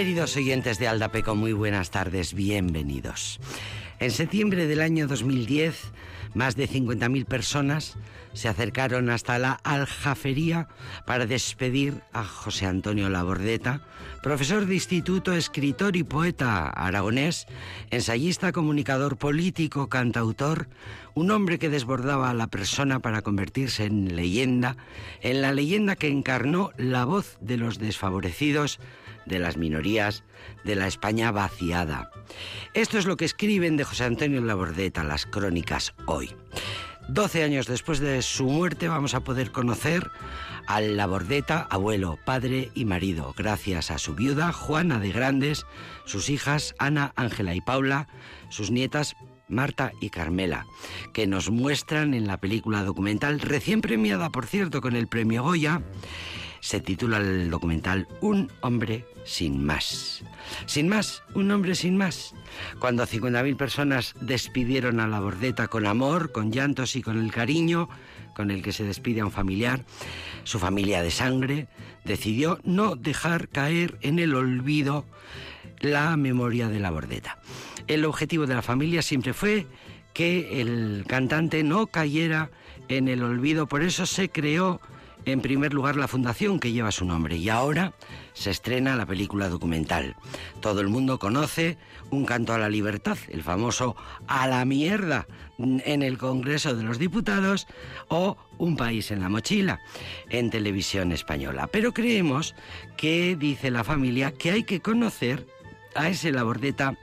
Queridos oyentes de Aldapeco, muy buenas tardes, bienvenidos. En septiembre del año 2010, más de 50.000 personas se acercaron hasta la Aljafería para despedir a José Antonio Labordeta, profesor de instituto, escritor y poeta aragonés, ensayista, comunicador político, cantautor, un hombre que desbordaba la persona para convertirse en leyenda, en la leyenda que encarnó la voz de los desfavorecidos, de las minorías, de la España vaciada. Esto es lo que escriben de José Antonio Labordeta las crónicas hoy. Doce años después de su muerte vamos a poder conocer al Labordeta, abuelo, padre y marido, gracias a su viuda Juana de Grandes, sus hijas Ana, Ángela y Paula, sus nietas Marta y Carmela, que nos muestran en la película documental, recién premiada por cierto con el premio Goya, se titula el documental Un hombre sin más. Sin más, un hombre sin más. Cuando 50.000 personas despidieron a la bordeta con amor, con llantos y con el cariño con el que se despide a un familiar, su familia de sangre decidió no dejar caer en el olvido la memoria de la bordeta. El objetivo de la familia siempre fue que el cantante no cayera en el olvido, por eso se creó en primer lugar la fundación que lleva su nombre y ahora se estrena la película documental. Todo el mundo conoce Un canto a la libertad, el famoso A la mierda en el Congreso de los Diputados o Un país en la mochila en televisión española. Pero creemos que, dice la familia, que hay que conocer a ese labordeta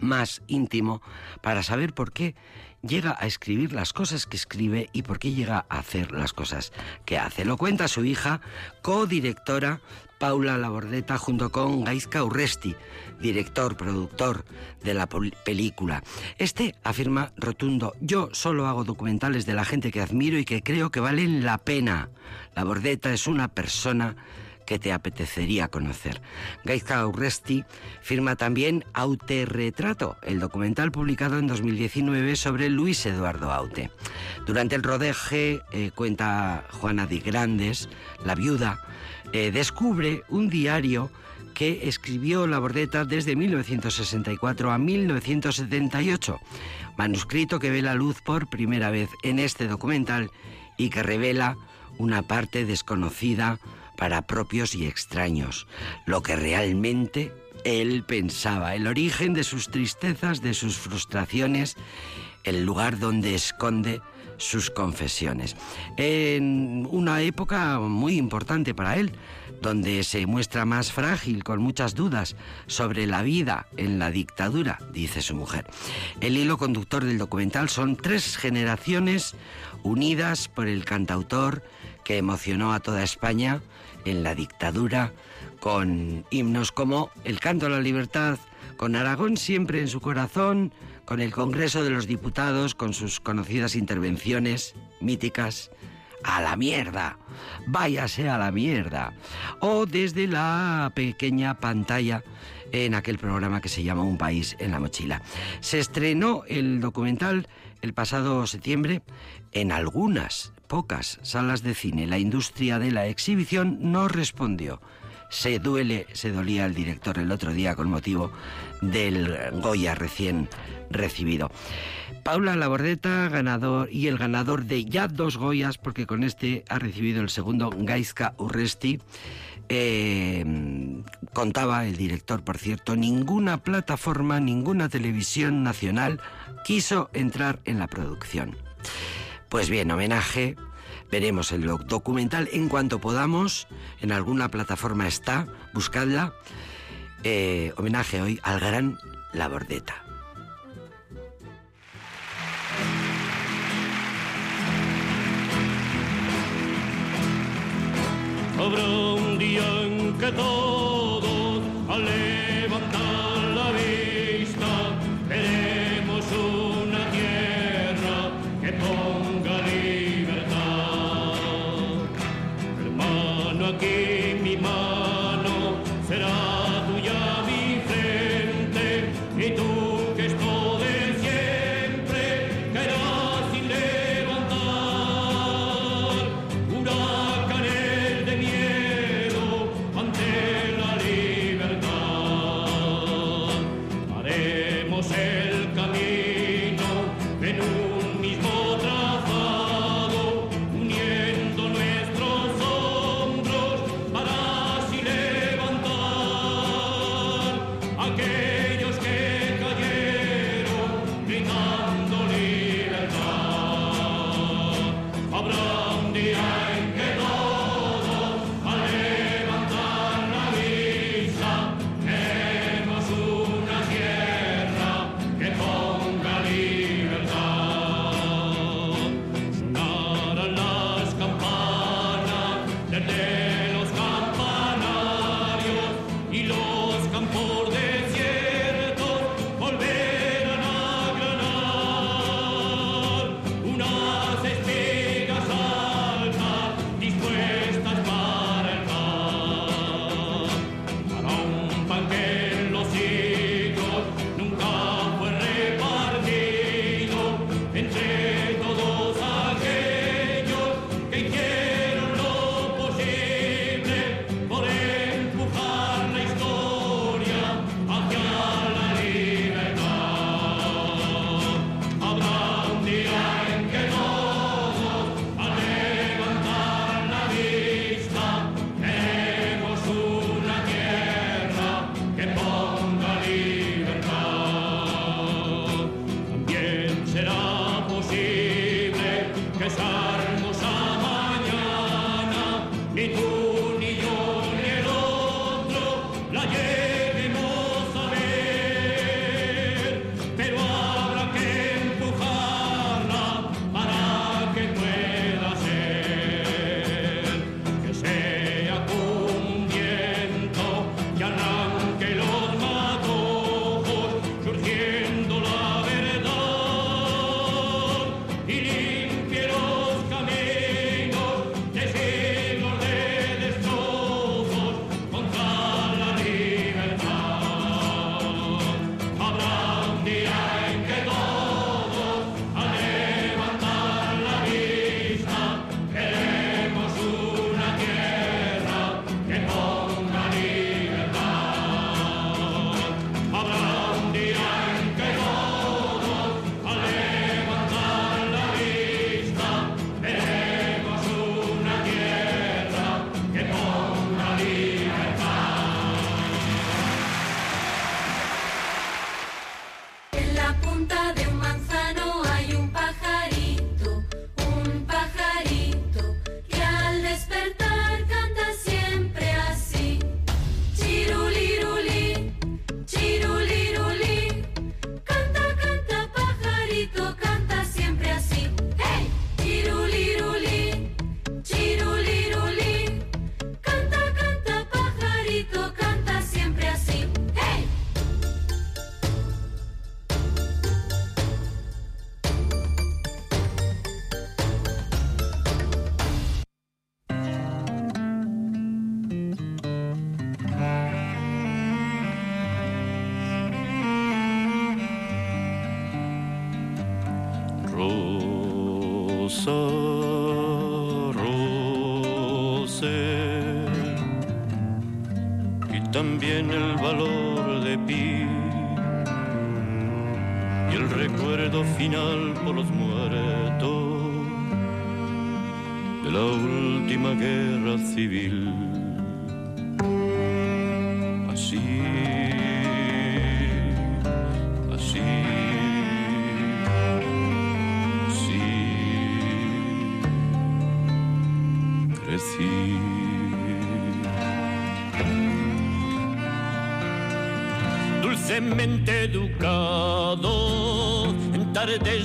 más íntimo para saber por qué llega a escribir las cosas que escribe y por qué llega a hacer las cosas que hace. Lo cuenta su hija, codirectora Paula Labordeta, junto con Gaizka Urresti, director, productor de la película. Este afirma rotundo, yo solo hago documentales de la gente que admiro y que creo que valen la pena. Labordeta es una persona que te apetecería conocer. Gaizka Urresti firma también Auterretrato, el documental publicado en 2019 sobre Luis Eduardo Aute. Durante el rodaje, eh, cuenta Juana de Grandes, la viuda, eh, descubre un diario que escribió la bordeta desde 1964 a 1978, manuscrito que ve la luz por primera vez en este documental y que revela una parte desconocida para propios y extraños, lo que realmente él pensaba, el origen de sus tristezas, de sus frustraciones, el lugar donde esconde sus confesiones. En una época muy importante para él, donde se muestra más frágil, con muchas dudas sobre la vida en la dictadura, dice su mujer. El hilo conductor del documental son tres generaciones unidas por el cantautor que emocionó a toda España en la dictadura, con himnos como El canto a la libertad, con Aragón siempre en su corazón, con el Congreso de los Diputados, con sus conocidas intervenciones míticas, a la mierda, váyase a la mierda, o desde la pequeña pantalla en aquel programa que se llama Un país en la mochila. Se estrenó el documental el pasado septiembre en algunas pocas salas de cine. La industria de la exhibición no respondió. Se duele, se dolía el director el otro día con motivo del Goya recién recibido. Paula Labordeta, ganador y el ganador de ya dos Goyas, porque con este ha recibido el segundo Gaiska Urresti. Eh, contaba el director, por cierto, ninguna plataforma, ninguna televisión nacional quiso entrar en la producción. Pues bien, homenaje. Veremos el documental en cuanto podamos. En alguna plataforma está. Buscadla. Eh, homenaje hoy al gran Labordeta. Habrá un día en que todos possibile che sarà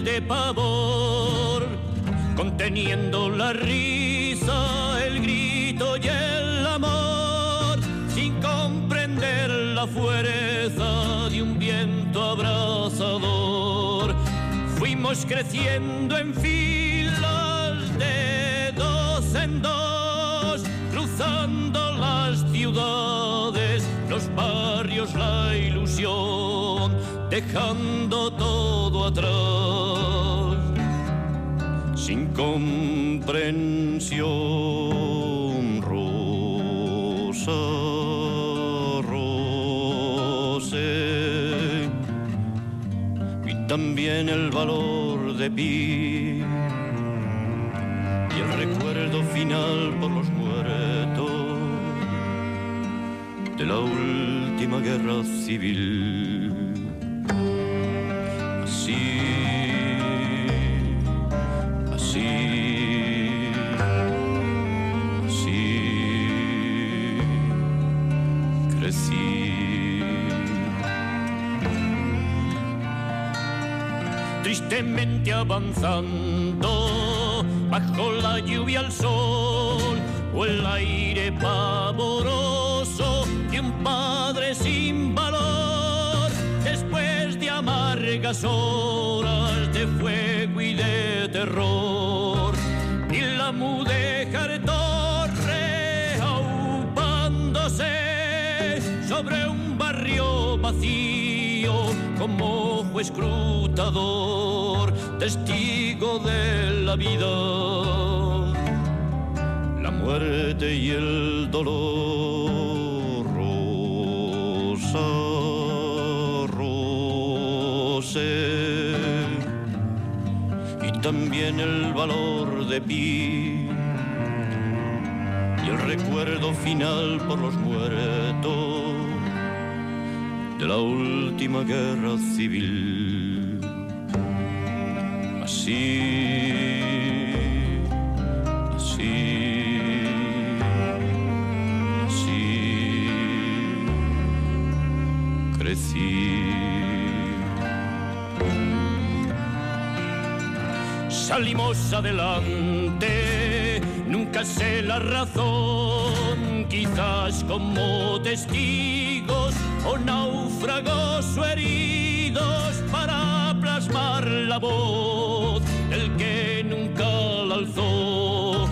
de pavor, conteniendo la risa, el grito y el amor, sin comprender la fuerza de un viento abrasador. Fuimos creciendo en filas de dos en dos, cruzando las ciudades, los barrios, la ilusión, dejando sin comprensión, rosa, rose, y también el valor de pi y el recuerdo final por los muertos de la última guerra civil. Tristemente avanzando bajo la lluvia al sol o el aire pavoroso de un padre sin valor. Después de amargas horas de fuego y de terror y la mudéjar torre aupándose sobre un barrio vacío escrutador, testigo de la vida, la muerte y el dolor. Rosa, y también el valor de pi y el recuerdo final por los muertos de la última guerra civil. Así, así, así crecí. Salimos adelante, nunca sé la razón, quizás como testigos o náufragos o heridos para plasmar la voz del que nunca la alzó.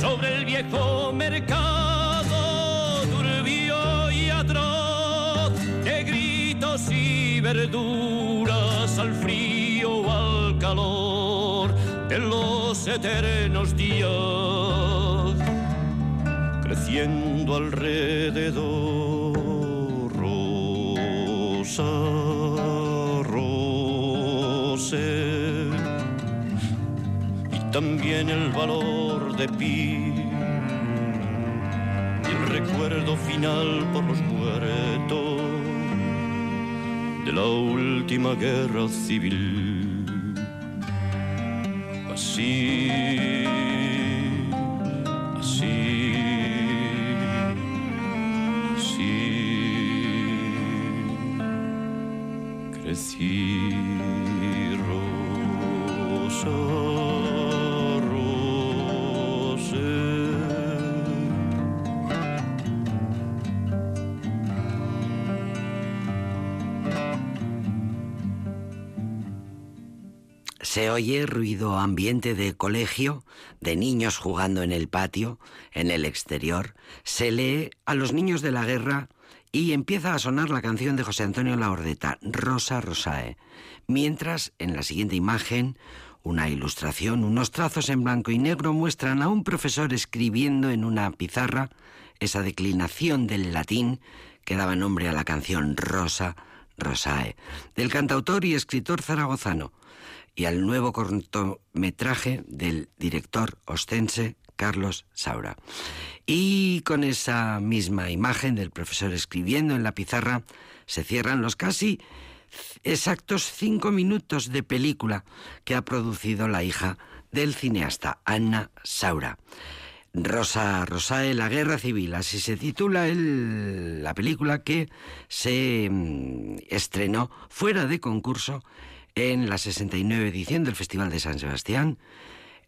Sobre el viejo mercado turbio y atroz de gritos y verduras al frío o al calor de los eternos días creciendo alrededor y también el valor de pi. Y el recuerdo final por los muertos de la última guerra civil. Así Se oye ruido ambiente de colegio, de niños jugando en el patio, en el exterior. Se lee a los niños de la guerra y empieza a sonar la canción de José Antonio Laordeta, Rosa Rosae. Mientras, en la siguiente imagen, una ilustración, unos trazos en blanco y negro muestran a un profesor escribiendo en una pizarra esa declinación del latín que daba nombre a la canción Rosa, Rosae, del cantautor y escritor zaragozano, y al nuevo cortometraje del director ostense Carlos Saura. Y con esa misma imagen del profesor escribiendo en la pizarra, se cierran los casi exactos cinco minutos de película que ha producido la hija del cineasta Anna Saura. Rosa Rosae, la guerra civil, así se titula la película que se mm, estrenó fuera de concurso en la 69 edición del Festival de San Sebastián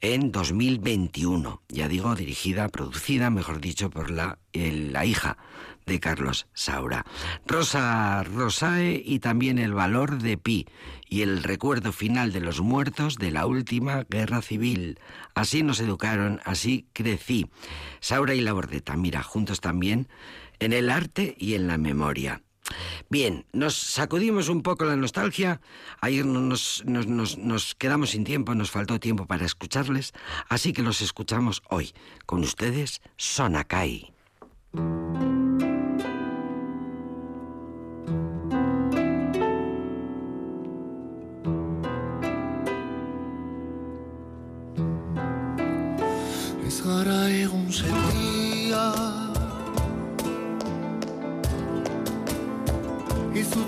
en 2021. Ya digo, dirigida, producida, mejor dicho, por la, la hija de Carlos Saura. Rosa Rosae y también el valor de Pi y el recuerdo final de los muertos de la última guerra civil. Así nos educaron, así crecí. Saura y la Bordeta, mira, juntos también en el arte y en la memoria. Bien, nos sacudimos un poco la nostalgia. Ayer nos, quedamos sin tiempo, nos faltó tiempo para escucharles, así que los escuchamos hoy. Con ustedes, Sonakai.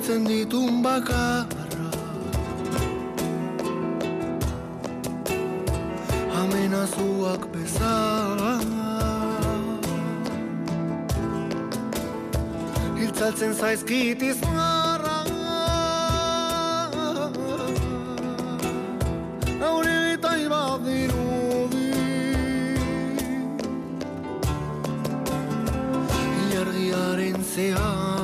Izutzen ditun bakarra Amenazuak bezala Hiltzatzen zaizkit izmarra Haure eta ibat dirudi Ilargiaren zehar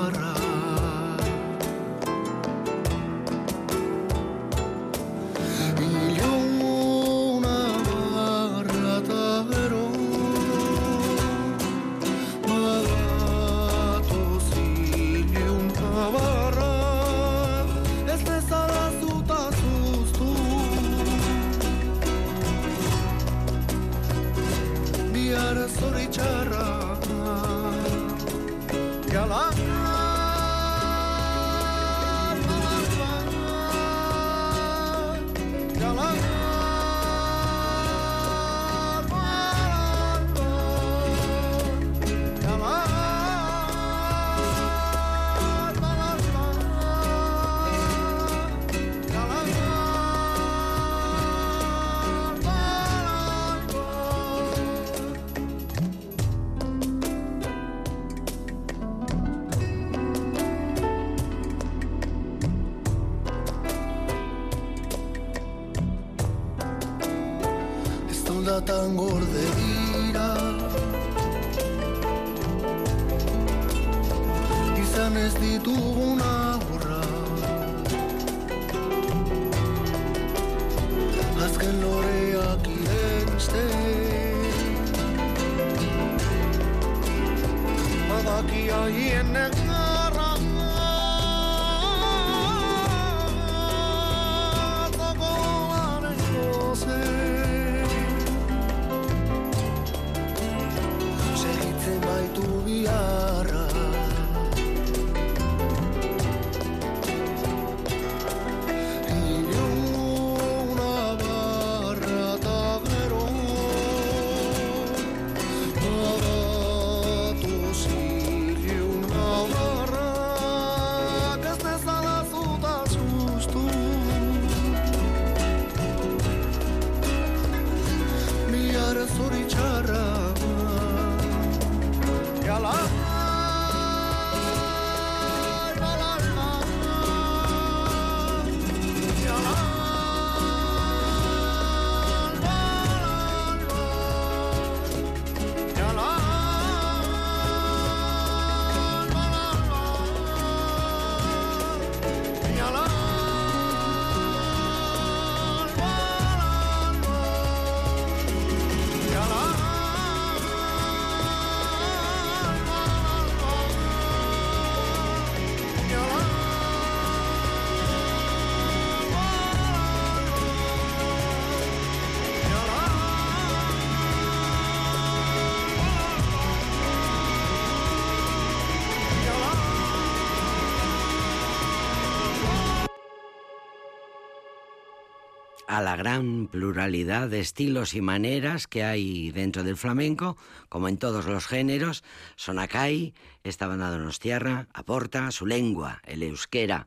a la gran pluralidad de estilos y maneras que hay dentro del flamenco, como en todos los géneros, Sonacay, esta banda donostiarra, aporta su lengua, el euskera.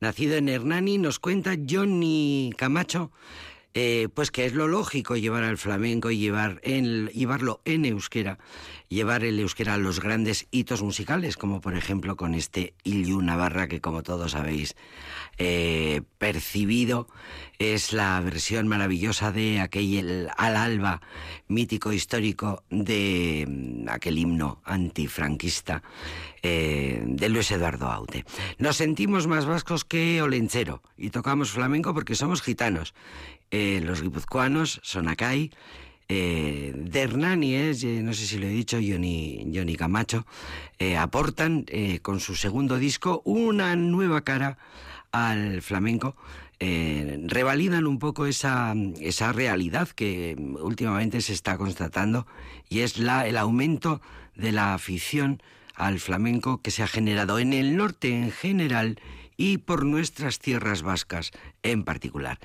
Nacido en Hernani, nos cuenta Johnny Camacho, eh, pues que es lo lógico llevar al flamenco y llevar llevarlo en euskera, llevar el euskera a los grandes hitos musicales, como por ejemplo con este Illu Navarra, que como todos habéis eh, percibido, es la versión maravillosa de aquel Al Alba, mítico histórico de mm, aquel himno antifranquista eh, de Luis Eduardo Aute. Nos sentimos más vascos que olenchero y tocamos flamenco porque somos gitanos eh, los guipuzcoanos, Sonacay, eh, de Hernani, no sé si lo he dicho, Johnny, Johnny Camacho, eh, aportan eh, con su segundo disco una nueva cara al flamenco. revalidan un poco esa, esa realidad que últimamente se está constatando y es la, el aumento de la afición al flamenco que se ha generado en el norte en general y por nuestras tierras vascas en particular.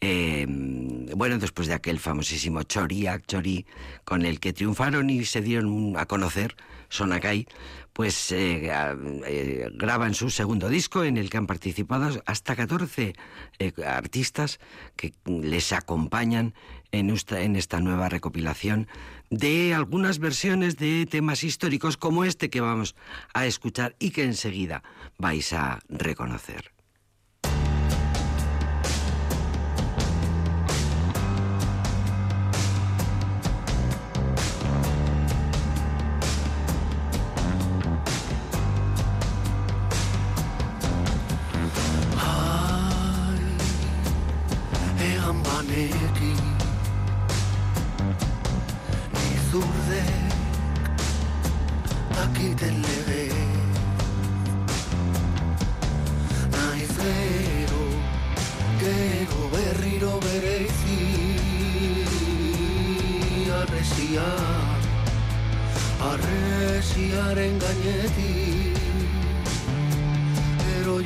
Eh, bueno, después de aquel famosísimo Choriak Chori, con el que triunfaron y se dieron a conocer Sonacay, pues eh, eh, graban su segundo disco en el que han participado hasta 14 artistas que les acompañan en esta nueva recopilación de algunas versiones de temas históricos como este que vamos a escuchar y que enseguida vais a reconocer.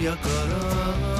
yakara.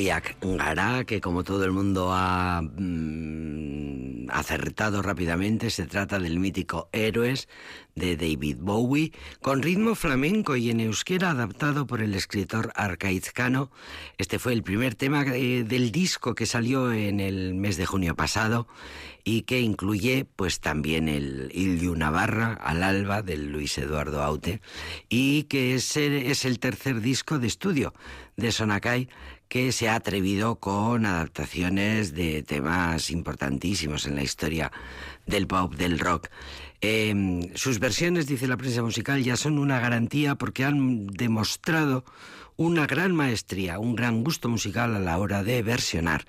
Gara, que como todo el mundo ha mm, acertado rápidamente, se trata del mítico Héroes de David Bowie, con ritmo flamenco y en euskera adaptado por el escritor Arcaizcano. Este fue el primer tema eh, del disco que salió en el mes de junio pasado y que incluye pues también el Il Navarra al alba del Luis Eduardo Aute y que es es el tercer disco de estudio de Sonakai que se ha atrevido con adaptaciones de temas importantísimos en la historia del pop, del rock. Em, sus versiones, dice la prensa musical, ya son una garantía porque han demostrado una gran maestría, un gran gusto musical a la hora de versionar.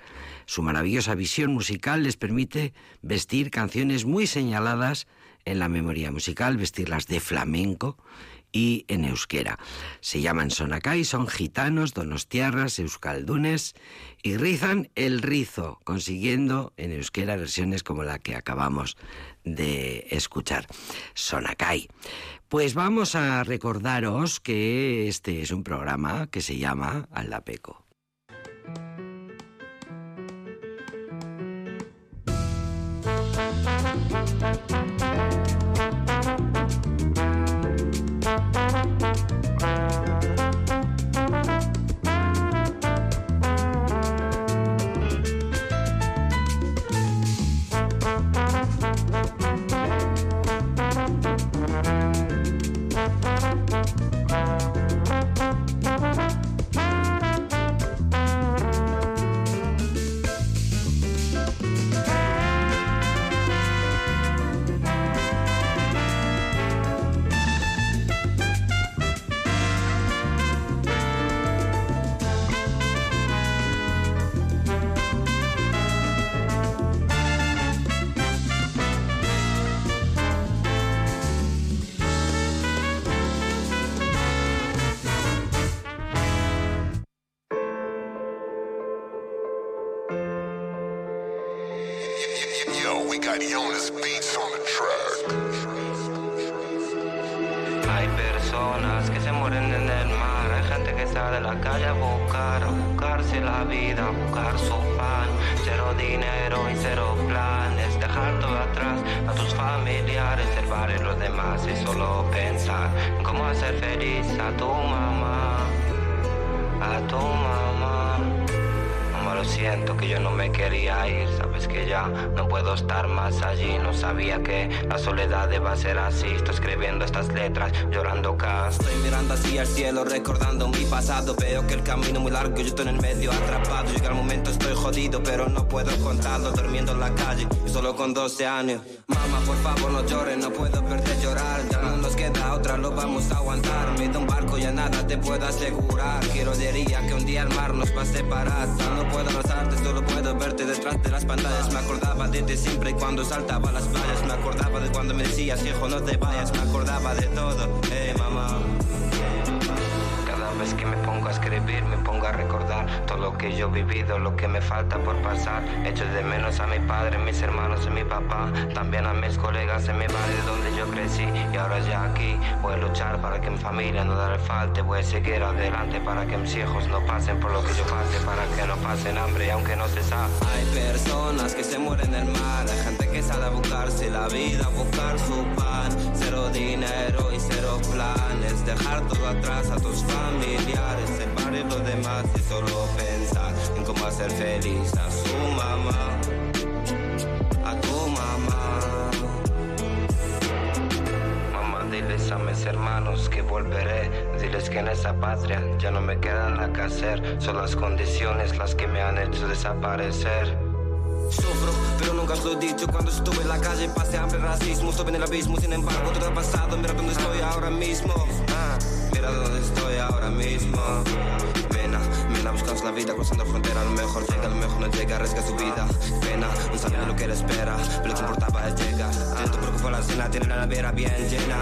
Su maravillosa visión musical les permite vestir canciones muy señaladas en la memoria musical, vestirlas de flamenco y en euskera. Se llaman Sonacay, son gitanos, donostiarras, euskaldunes y rizan el rizo, consiguiendo en euskera versiones como la que acabamos de escuchar. Sonacay. Pues vamos a recordaros que este es un programa que se llama Aldapeco. Hay personas que se mueren en el mar, hay gente que sale a la calle a buscar, a buscarse la vida, a buscar su pan. Cero dinero y cero planes, dejar todo atrás a tus familiares, observar en los demás y solo pensar en cómo hacer feliz a tu mamá, a tu mamá recordando mi pasado. Veo que el camino muy largo, yo estoy en el medio atrapado. Llega el momento, estoy jodido, pero no puedo contarlo. Durmiendo en la calle, solo con 12 años. Mamá, por favor, no llores, no puedo verte llorar. Ya no nos queda otra, lo vamos a aguantar. Me da un barco, ya nada te puedo asegurar. Quiero diría que un día el mar nos va a separar. No puedo abrazarte, solo puedo verte detrás de las pantallas. Me acordaba de ti siempre cuando saltaba las playas. Me acordaba de cuando me decías, viejo, no te vayas. Me acordaba de todo, eh, mamá escribir, me pongo a recordar todo lo que yo he vivido, lo que me falta por pasar. Echo de menos a mi padre, mis hermanos y mi papá, también a mis colegas en mi barrio donde yo crecí. Y ahora ya aquí voy a luchar para que mi familia no darle falta, voy a seguir adelante para que mis hijos no pasen por lo que yo pase, para que no pasen hambre, aunque no se sabe. Hay personas que se mueren en el hay gente que sale a buscarse la vida, a buscar su pan, cero dinero y cero planes, dejar todo atrás a tus familiares, separe los demás y solo pensar en cómo hacer feliz a su mamá, a tu mamá. Mamá, diles a mis hermanos que volveré, diles que en esa patria ya no me queda nada que hacer, son las condiciones las que me han hecho desaparecer. Sufro, pero nunca os lo he dicho Cuando estuve en la calle pasé hambre, racismo Estuve en el abismo, sin embargo todo ha pasado Mira dónde estoy ahora mismo ah. Mira dónde estoy ahora mismo. Pena, mira, buscamos la vida cruzando frontera. A lo mejor llega, a lo mejor no llega, arriesga su vida. Pena, no sabe lo que él espera. Pero lo que importaba es llegar. Tu preocupa la cena, tiene la nevera bien llena.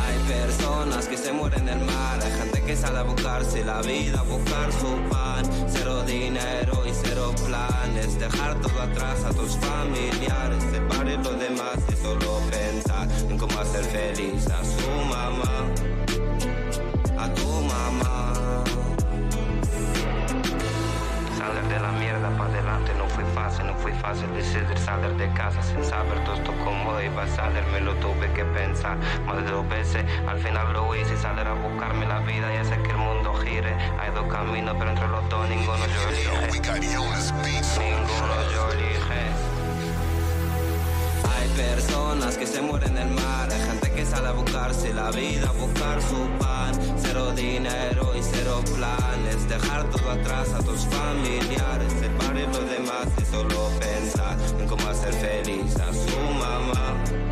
Hay personas que se mueren en el mar. Hay gente que sale a buscarse la vida, a buscar su pan. Cero dinero y cero planes. Dejar todo atrás a tus familiares. Separe lo demás y solo pensar en cómo hacer feliz a su mamá. la mierda para adelante. No fue fácil, no fue fácil decidir salir de casa sin saber todo cómo iba a salir, me lo tuve que pensar más de dos veces, al final lo hice, salir a buscarme la vida y hacer que el mundo gire, hay dos caminos pero entre los dos ninguno yo elige, ninguno yo elige. Personas que se mueren en el mar, hay gente que sale a buscarse la vida, a buscar su pan, cero dinero y cero planes, dejar todo atrás a tus familiares, separar los demás y solo pensar en cómo hacer feliz a su mamá,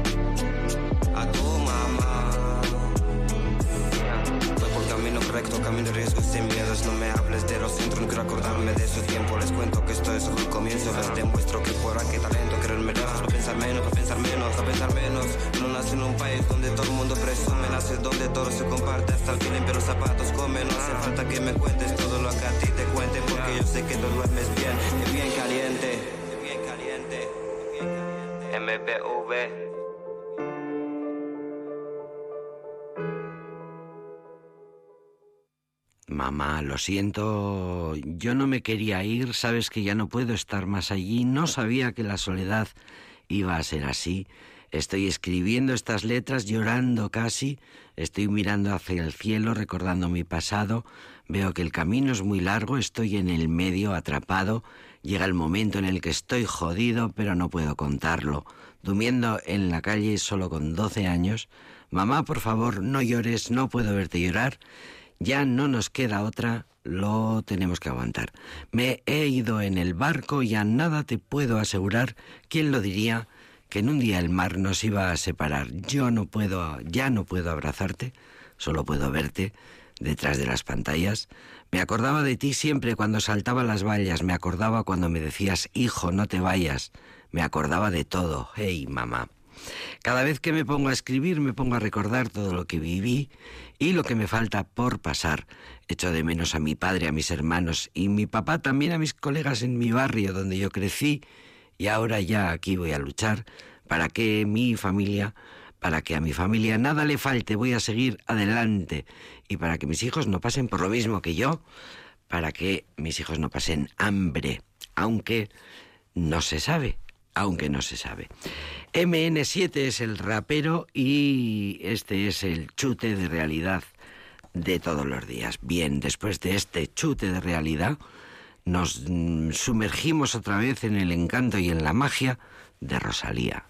sin miedos, no me hables de los centros, no quiero acordarme de su tiempo, les cuento que esto es solo el comienzo, les demuestro que por aquí talento, quererme lejos, no pensar menos, no pensar menos, no pensar menos, no nace en un país donde todo el mundo presume, nace donde todo se comparte, hasta el limpia los zapatos come, no hace falta que me cuentes todo lo que a ti te cuente, porque yo sé que tú duermes bien, es bien caliente, es bien caliente, es bien caliente. MPV. Mamá, lo siento, yo no me quería ir, sabes que ya no puedo estar más allí, no sabía que la soledad iba a ser así. Estoy escribiendo estas letras llorando casi, estoy mirando hacia el cielo recordando mi pasado, veo que el camino es muy largo, estoy en el medio atrapado, llega el momento en el que estoy jodido pero no puedo contarlo, durmiendo en la calle solo con 12 años. Mamá, por favor, no llores, no puedo verte llorar. Ya no nos queda otra, lo tenemos que aguantar. Me he ido en el barco y a nada te puedo asegurar, ¿quién lo diría? que en un día el mar nos iba a separar. Yo no puedo, ya no puedo abrazarte, solo puedo verte detrás de las pantallas. Me acordaba de ti siempre cuando saltaba las vallas, me acordaba cuando me decías, hijo, no te vayas, me acordaba de todo, hey mamá. Cada vez que me pongo a escribir me pongo a recordar todo lo que viví y lo que me falta por pasar. Echo de menos a mi padre, a mis hermanos y mi papá también a mis colegas en mi barrio donde yo crecí y ahora ya aquí voy a luchar para que mi familia, para que a mi familia nada le falte, voy a seguir adelante y para que mis hijos no pasen por lo mismo que yo, para que mis hijos no pasen hambre, aunque no se sabe, aunque no se sabe. MN7 es el rapero y este es el chute de realidad de todos los días. Bien, después de este chute de realidad, nos mm, sumergimos otra vez en el encanto y en la magia de Rosalía.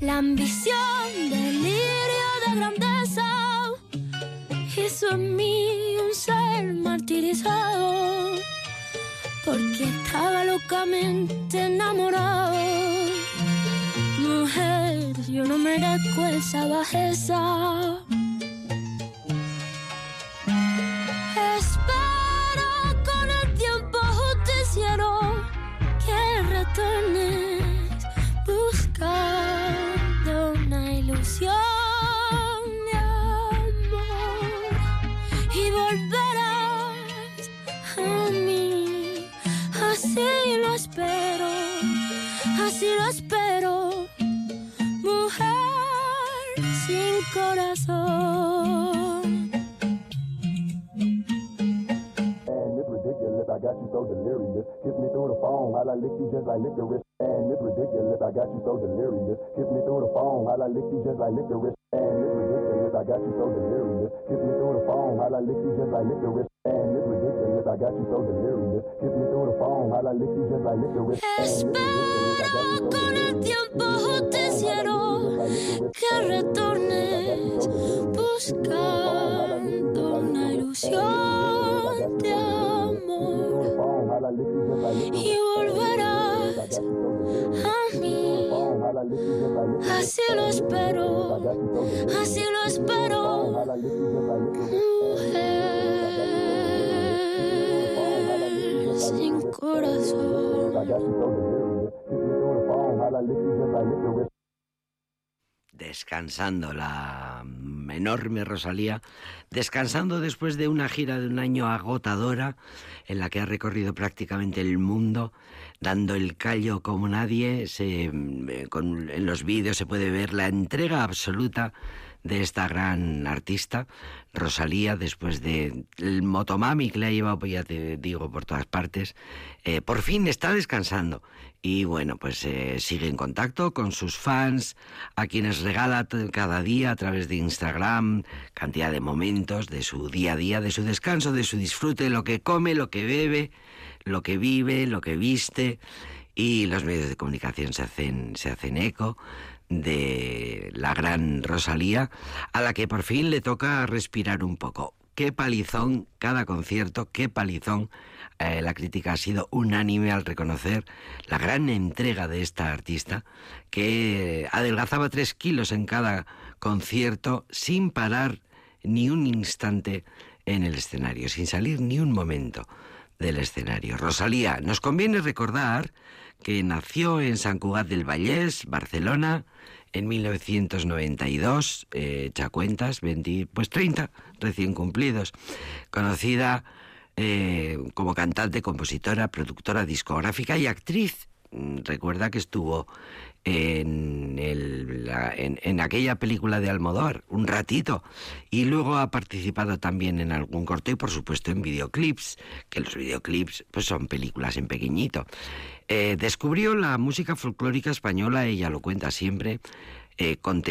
La ambición, delirio de grandeza hizo en mí un ser martirizado porque estaba locamente enamorado. Mujer, yo no merezco esa bajeza. Descansando la enorme Rosalía, descansando después de una gira de un año agotadora en la que ha recorrido prácticamente el mundo, dando el callo como nadie. Se, eh, en los vídeos se puede ver la entrega absoluta de esta gran artista, Rosalía, después de motomami que le ha llevado, pues ya te digo, por todas partes, eh, por fin está descansando. Y bueno, pues eh, sigue en contacto con sus fans, a quienes regala cada día a través de Instagram cantidad de momentos de su día a día, de su descanso, de su disfrute, lo que come, lo que bebe, lo que vive, lo que viste. Y los medios de comunicación se hacen, se hacen eco de la gran Rosalía, a la que por fin le toca respirar un poco. Qué palizón cada concierto, qué palizón. Eh, la crítica ha sido unánime al reconocer la gran entrega de esta artista, que adelgazaba tres kilos en cada concierto sin parar ni un instante en el escenario, sin salir ni un momento del escenario. Rosalía, nos conviene recordar que nació en San Cugat del Vallés, Barcelona, en 1992, eh, echa cuentas, 20, pues 30 recién cumplidos, conocida eh, como cantante, compositora, productora discográfica y actriz. Mm, recuerda que estuvo en, el, en, aquella película de Almodóvar, un ratito, y luego ha participado también en algún corte y por supuesto en videoclips, que los videoclips pues son películas en pequeñito. Eh, descubrió la música folclórica española, ella lo cuenta siempre, eh, cuando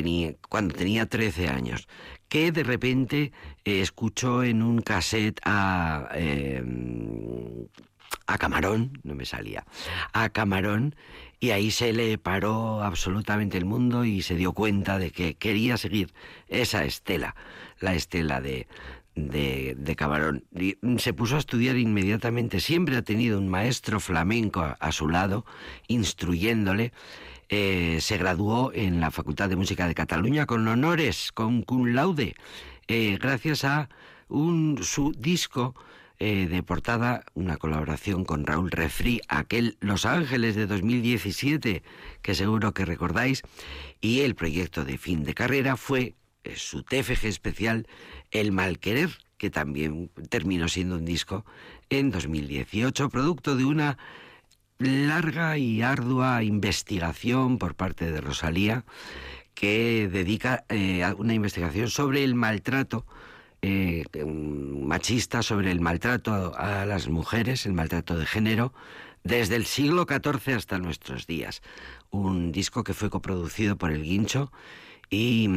tenía 13 años, que de repente eh, escuchó en un cassette a, a Camarón, no me salía, a Camarón, y ahí se le paró absolutamente el mundo y se dio cuenta de que quería seguir esa estela, la estela de, de, Camarón. Mm, se puso a estudiar inmediatamente, siempre ha tenido un maestro flamenco a, su lado, instruyéndole. Eh, se graduó en la Facultad de Música de Cataluña con honores, con cum laude, eh, gracias a un, su disco eh, de portada, una colaboración con Raúl Refri, aquel Los Ángeles de 2017, que seguro que recordáis, y el proyecto de fin de carrera fue su TFG especial el Malquerer, que también terminó siendo un disco en 2018, producto de una larga y ardua investigación por parte de Rosalía, que dedica eh, una investigación sobre el maltrato eh, machista, sobre el maltrato a las mujeres, el maltrato de género, desde el siglo XIV hasta nuestros días. Un disco que fue coproducido por El Guincho y,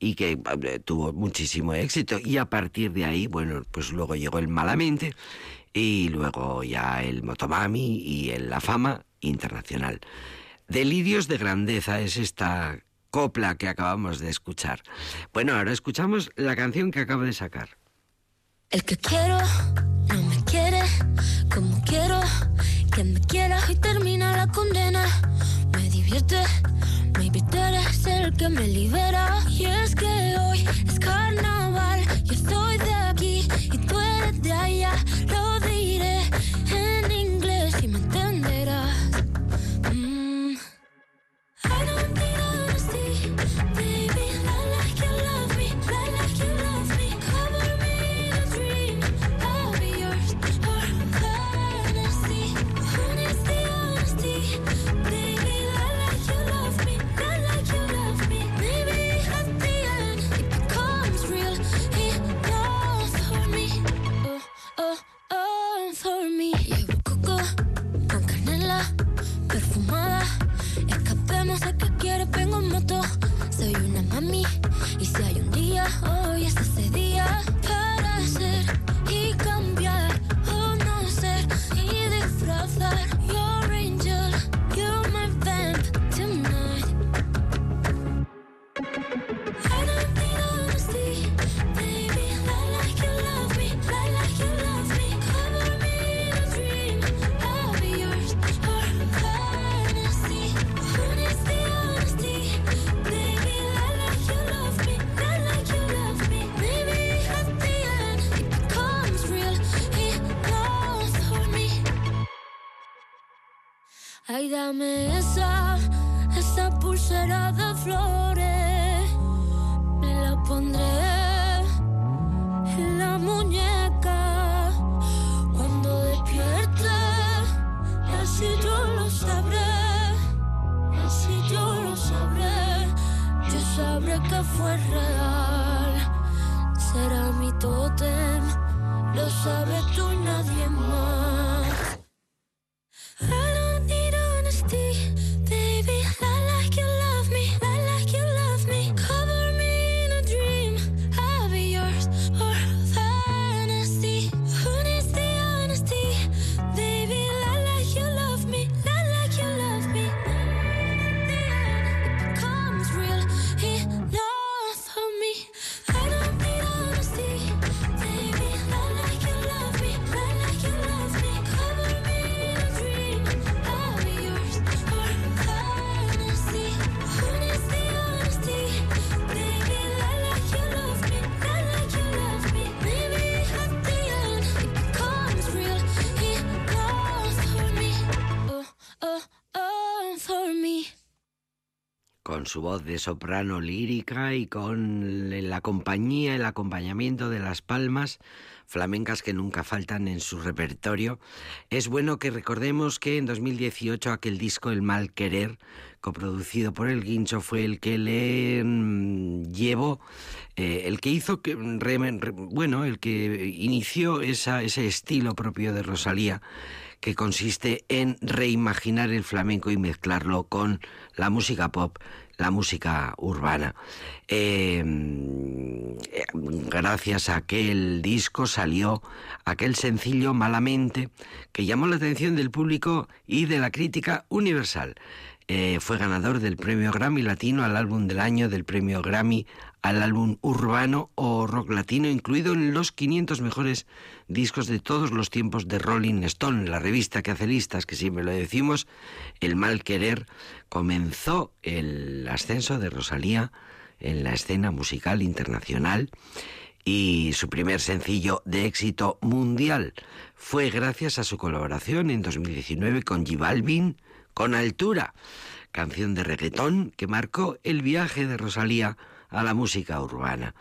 y que tuvo muchísimo éxito. Y a partir de ahí, bueno, pues luego llegó el Malamente y luego ya el Motomami y el La Fama Internacional. Delirios de grandeza es esta copla que acabamos de escuchar. Bueno, ahora escuchamos la canción que acabo de sacar. El que quiero no me quiere como quiero que me quiera y termina la condena. Me divierte Eres el que me libera. Y es que hoy es carnaval. Yo estoy de aquí y tú eres de allá. Lo diré floor. Su voz de soprano lírica y con la compañía, el acompañamiento de las palmas flamencas que nunca faltan en su repertorio. Es bueno que recordemos que en 2018 aquel disco El Mal Querer, coproducido por el Guincho, fue el que le mm, llevó, eh, el que hizo que, bueno, el que inició esa, ese estilo propio de Rosalía que consiste en reimaginar el flamenco y mezclarlo con la música pop, la música urbana. Em, gracias a aquel disco salió aquel sencillo Malamente que llamó la atención del público y de la crítica universal. Eh, fue ganador del premio Grammy Latino al álbum del año, del premio Grammy al álbum urbano o rock latino, incluido en los 500 mejores discos de todos los tiempos de Rolling Stone, la revista que hace listas, que siempre lo decimos, El Mal Querer, comenzó el ascenso de Rosalía en la escena musical internacional y su primer sencillo de éxito mundial fue gracias a su colaboración en 2019 con J Balvin, con Altura, canción de reggaetón que marcó el viaje de Rosalía a la música urbana.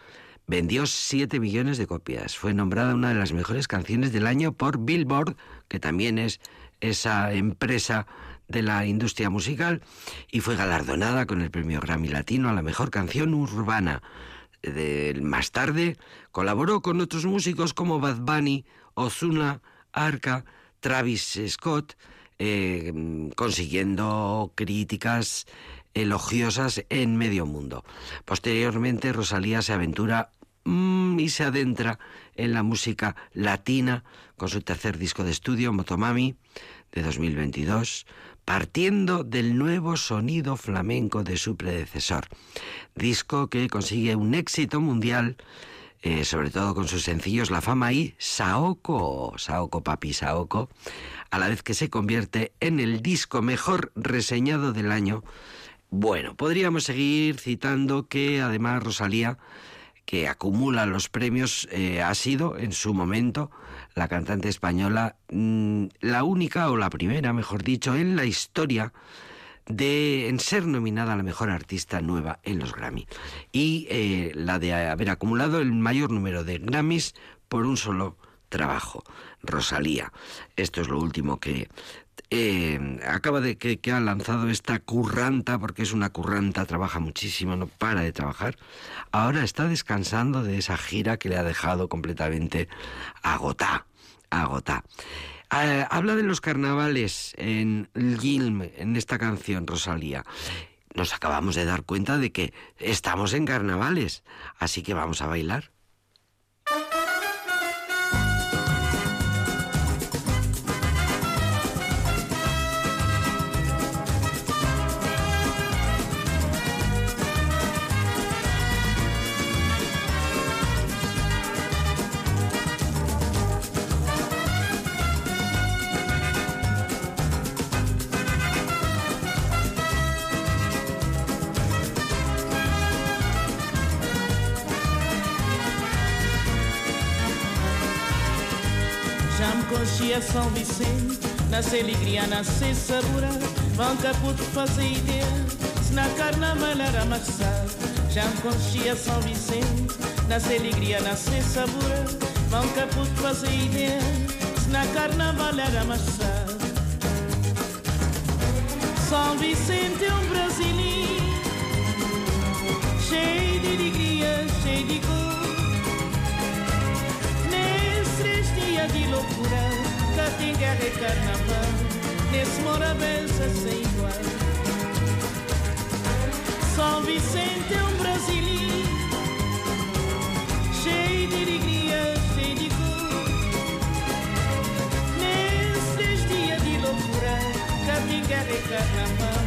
Vendió 7 millones de copias. Fue nombrada una de las mejores canciones del año por Billboard, que también es esa empresa de la industria musical, y fue galardonada con el premio Grammy Latino a la mejor canción urbana. más tarde colaboró con otros músicos como Bad Bunny, Ozuna, Arca, Travis Scott, eh, consiguiendo críticas elogiosas en medio mundo. Posteriormente, Rosalía se aventura mm, y se adentra en la música latina con su tercer disco de estudio, Motomami, de 2022, partiendo del nuevo sonido flamenco de su predecesor. Disco que consigue un éxito mundial, eh, sobre todo con sus sencillos La Fama y Saoko, Saoko Papi Saoko, a la vez que se convierte en el disco mejor reseñado del año. Bueno, podríamos seguir citando que además Rosalía, que acumula los premios, eh, ha sido en su momento la cantante española, mm, la única o la primera, mejor dicho, en la historia de en ser nominada a la mejor artista nueva en los Grammy y eh, la de haber acumulado el mayor número de Grammys por un solo trabajo, Rosalía. Esto es lo último que eh, acaba de que, ha lanzado esta curranta, porque es una curranta, trabaja muchísimo, no para de trabajar. Ahora está descansando de esa gira que le ha dejado completamente agotada, agotada. Eh, habla de los carnavales en Gilm, en esta canción, Rosalía. Nos acabamos de dar cuenta de que estamos en carnavales, así que vamos a bailar. Já me conhecia São Vicente nasce alegria, nasce sabor, banca puto fazer ideia, se na carnaval era marçal, já me conhecia São Vicente, nasce alegria, nasce sabor, banca puto fazer ideia, se na carnaval era marçal. São Vicente é um brasileiro, cheio de alegria, cheio de cor. Dias de loucura, cá tem guerra e carnaval, nesse morabença sem igual. São Vicente é um brasileiro, cheio de alegria, cheio de cor. Nesses dias de loucura, cá tem guerra e carnaval,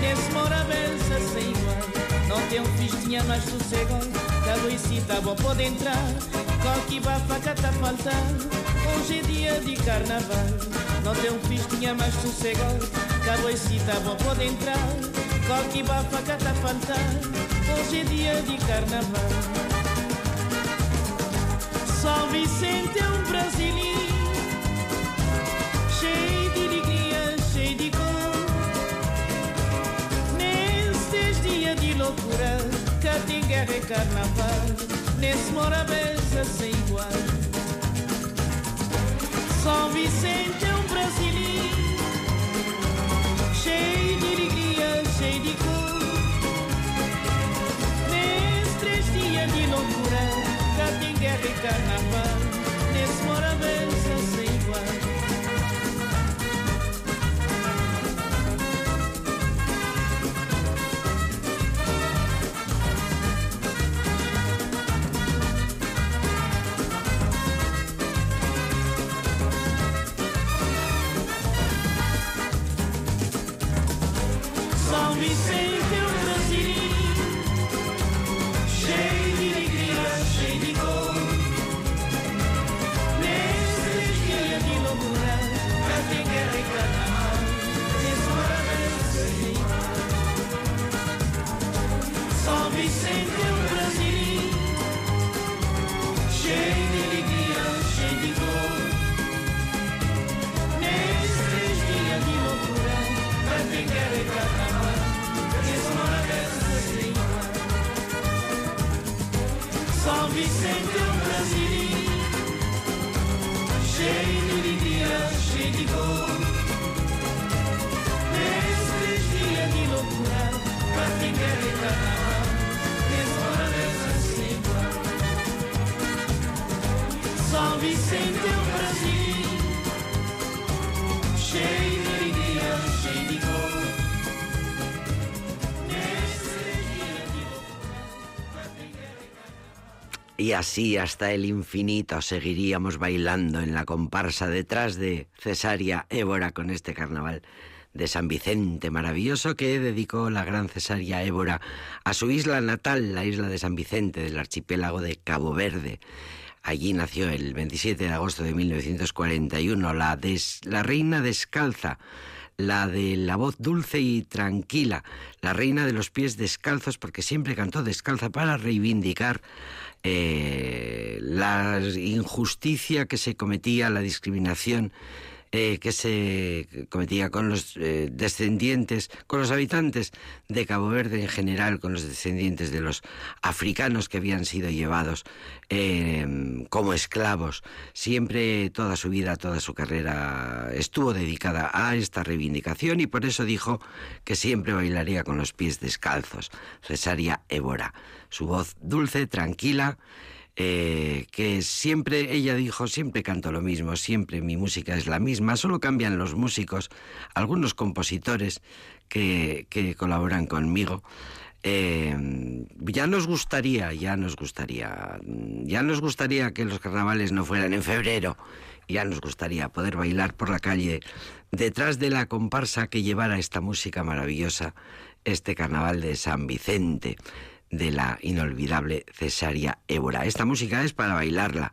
nesse morabença sem igual. Não tem um fiz, tinha mais sossego, da Luisita vou pode entrar, qualquer bafaca tá faltando. Hoje é dia de carnaval, não tem um fiz, tinha mais da Luisita vou pode entrar, qualquer bafaca tá faltando. Hoje é dia de carnaval. São Vicente é um brasileiro, cheio de alegria, cheio de cor. Nestes dias de loucura, cá tem guerra e carnaval, nesse morabeza sem igual. São Vicente é um brasileiro, cheio de alegria, cheio de cor. Nestes dias de loucura, cá tem guerra e carnaval, así hasta el infinito seguiríamos bailando en la comparsa detrás de Cesárea Évora con este carnaval de San Vicente maravilloso que dedicó la gran Cesárea Évora a su isla natal, la isla de San Vicente del archipiélago de Cabo Verde. Allí nació el 27 de agosto de 1941 la, la reina descalza, la de la voz dulce y tranquila, la reina de los pies descalzos, porque siempre cantó descalza para reivindicar eh, la injusticia que se cometía, la discriminación eh, que se cometía con los eh, descendientes, con los habitantes de Cabo Verde en general, con los descendientes de los africanos que habían sido llevados eh, como esclavos. Siempre, toda su vida, toda su carrera estuvo dedicada a esta reivindicación y por eso dijo que siempre bailaría con los pies descalzos. Cesaria Évora. Su voz dulce, tranquila, eh, que siempre, ella dijo, siempre canto lo mismo, siempre mi música es la misma, solo cambian los músicos, algunos compositores que, que colaboran conmigo. Eh, ya nos gustaría, ya nos gustaría, ya nos gustaría que los carnavales no fueran en febrero, ya nos gustaría poder bailar por la calle detrás de la comparsa que llevara esta música maravillosa, este carnaval de San Vicente de la inolvidable Cesaria Évora. Esta música es para bailarla.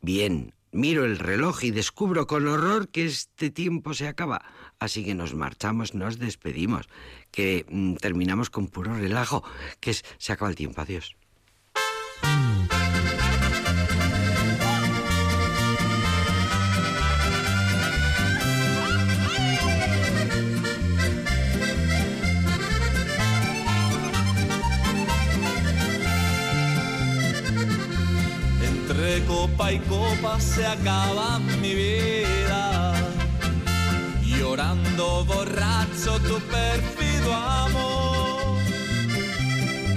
Bien, miro el reloj y descubro con horror que este tiempo se acaba. Así que nos marchamos, nos despedimos, que mm, terminamos con puro relajo, que se acaba el tiempo. Adiós. Copa y copa se acaba mi vida. Llorando borracho tu perfido amor.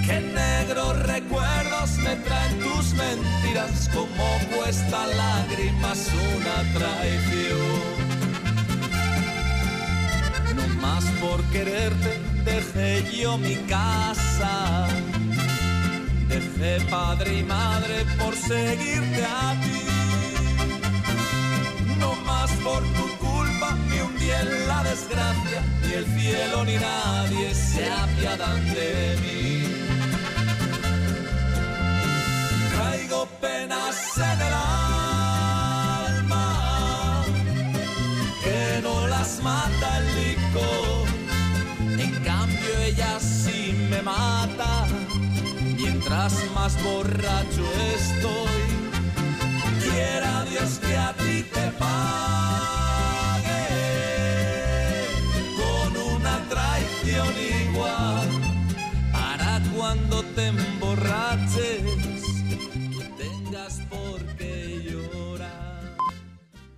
Qué negros recuerdos me traen tus mentiras, como cuesta lágrimas una traición. No más por quererte dejé yo mi casa Dejé padre y madre por seguirte a ti. No más por tu culpa me hundí en la desgracia, ni el cielo ni nadie se apiadan de mí. Traigo penas en el alma que no las mata el licor. En cambio ella sí me mata mientras más borracho estoy. Quiera Dios que a ti te pague con una traición igual para cuando te